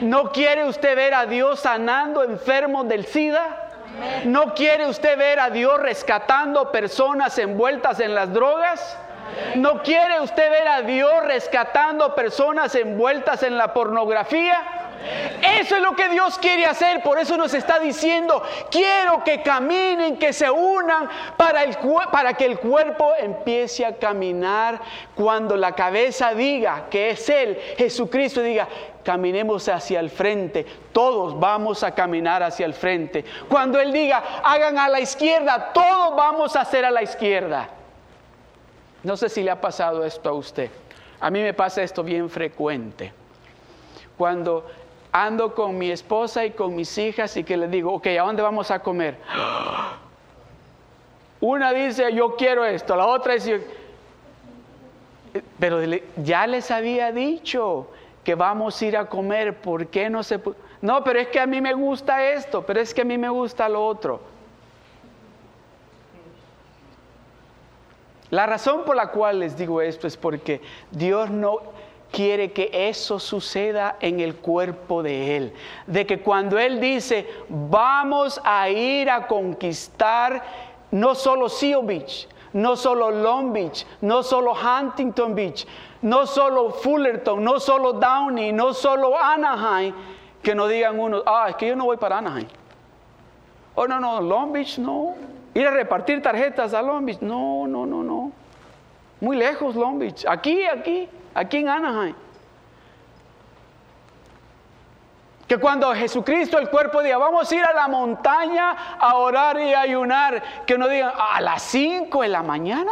¿No quiere usted ver a Dios sanando enfermos del SIDA? ¿No quiere usted ver a Dios rescatando personas envueltas en las drogas? ¿No quiere usted ver a Dios rescatando personas envueltas en la pornografía? Eso es lo que Dios quiere hacer, por eso nos está diciendo, quiero que caminen, que se unan para, el, para que el cuerpo empiece a caminar cuando la cabeza diga que es Él, Jesucristo, diga, caminemos hacia el frente, todos vamos a caminar hacia el frente. Cuando Él diga, hagan a la izquierda, todos vamos a hacer a la izquierda. No sé si le ha pasado esto a usted. A mí me pasa esto bien frecuente. Cuando ando con mi esposa y con mis hijas y que les digo, ok, ¿a dónde vamos a comer? Una dice, yo quiero esto, la otra dice, pero ya les había dicho que vamos a ir a comer, ¿por qué no se... No, pero es que a mí me gusta esto, pero es que a mí me gusta lo otro. La razón por la cual les digo esto es porque Dios no, quiere que eso suceda en el cuerpo de Él. De que cuando Él dice, vamos a ir a conquistar no solo Seal Beach, no solo Long Beach, no solo Huntington Beach, no solo Fullerton, no solo Downey, no solo Anaheim, que no digan uno, ah, es que yo no voy para Anaheim. Oh, no, no, Long Beach no. Ir a repartir tarjetas a Long Beach, no, no, no, no. Muy lejos Long Beach. Aquí, aquí aquí en Anaheim. Que cuando Jesucristo, el cuerpo, diga, vamos a ir a la montaña a orar y ayunar, que no digan, a las 5 de la mañana.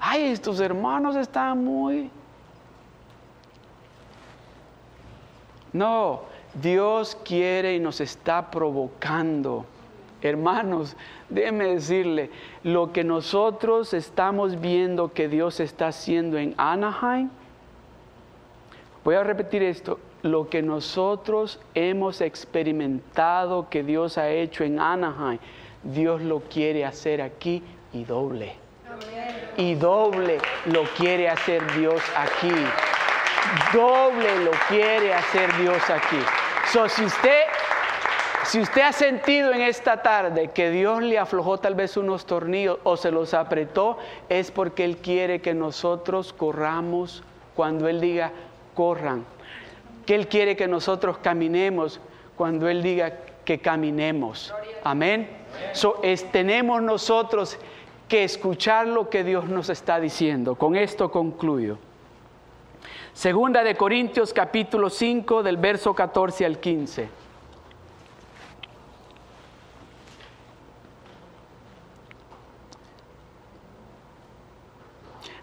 Ay, estos hermanos están muy... No, Dios quiere y nos está provocando Hermanos, déjeme decirle, lo que nosotros estamos viendo que Dios está haciendo en Anaheim, voy a repetir esto, lo que nosotros hemos experimentado que Dios ha hecho en Anaheim, Dios lo quiere hacer aquí y doble. Y doble lo quiere hacer Dios aquí. Doble lo quiere hacer Dios aquí. So, si usted ha sentido en esta tarde que Dios le aflojó tal vez unos tornillos o se los apretó, es porque Él quiere que nosotros corramos cuando Él diga, corran. Que Él quiere que nosotros caminemos cuando Él diga que caminemos. Amén. tenemos nosotros que escuchar lo que Dios nos está diciendo. Con esto concluyo. Segunda de Corintios capítulo 5 del verso 14 al 15.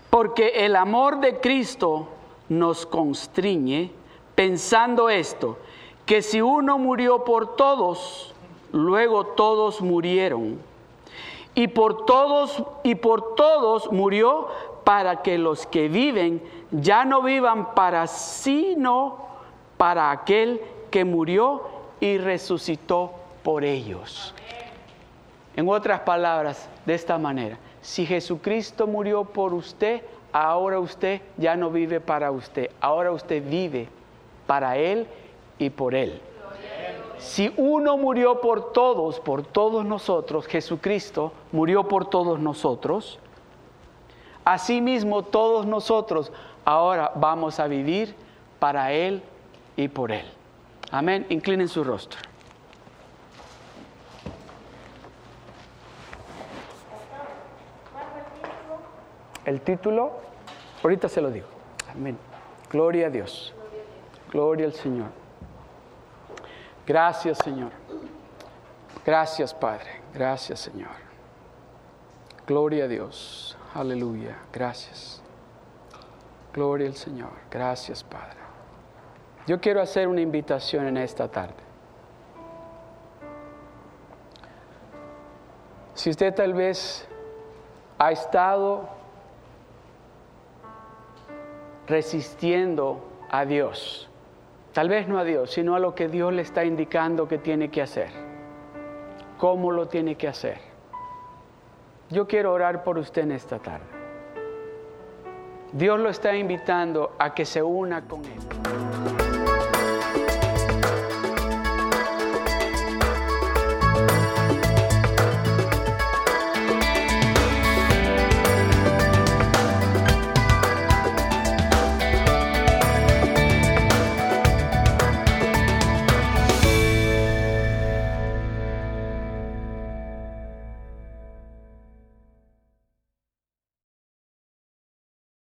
Porque el amor de Cristo nos constriñe pensando esto, que si uno murió por todos, luego todos murieron. Y por todos y por todos murió para que los que viven ya no vivan para sí, no para aquel que murió y resucitó por ellos. En otras palabras, de esta manera, si Jesucristo murió por usted, ahora usted ya no vive para usted, ahora usted vive para Él y por Él. Si uno murió por todos, por todos nosotros, Jesucristo murió por todos nosotros, asimismo todos nosotros ahora vamos a vivir para Él y por Él. Amén. Inclinen su rostro. El título, ahorita se lo digo. Amén. Gloria a Dios. Gloria al Señor. Gracias, Señor. Gracias, Padre. Gracias, Señor. Gloria a Dios. Aleluya. Gracias. Gloria al Señor. Gracias, Padre. Yo quiero hacer una invitación en esta tarde. Si usted tal vez ha estado resistiendo a Dios, tal vez no a Dios, sino a lo que Dios le está indicando que tiene que hacer, cómo lo tiene que hacer. Yo quiero orar por usted en esta tarde. Dios lo está invitando a que se una con Él.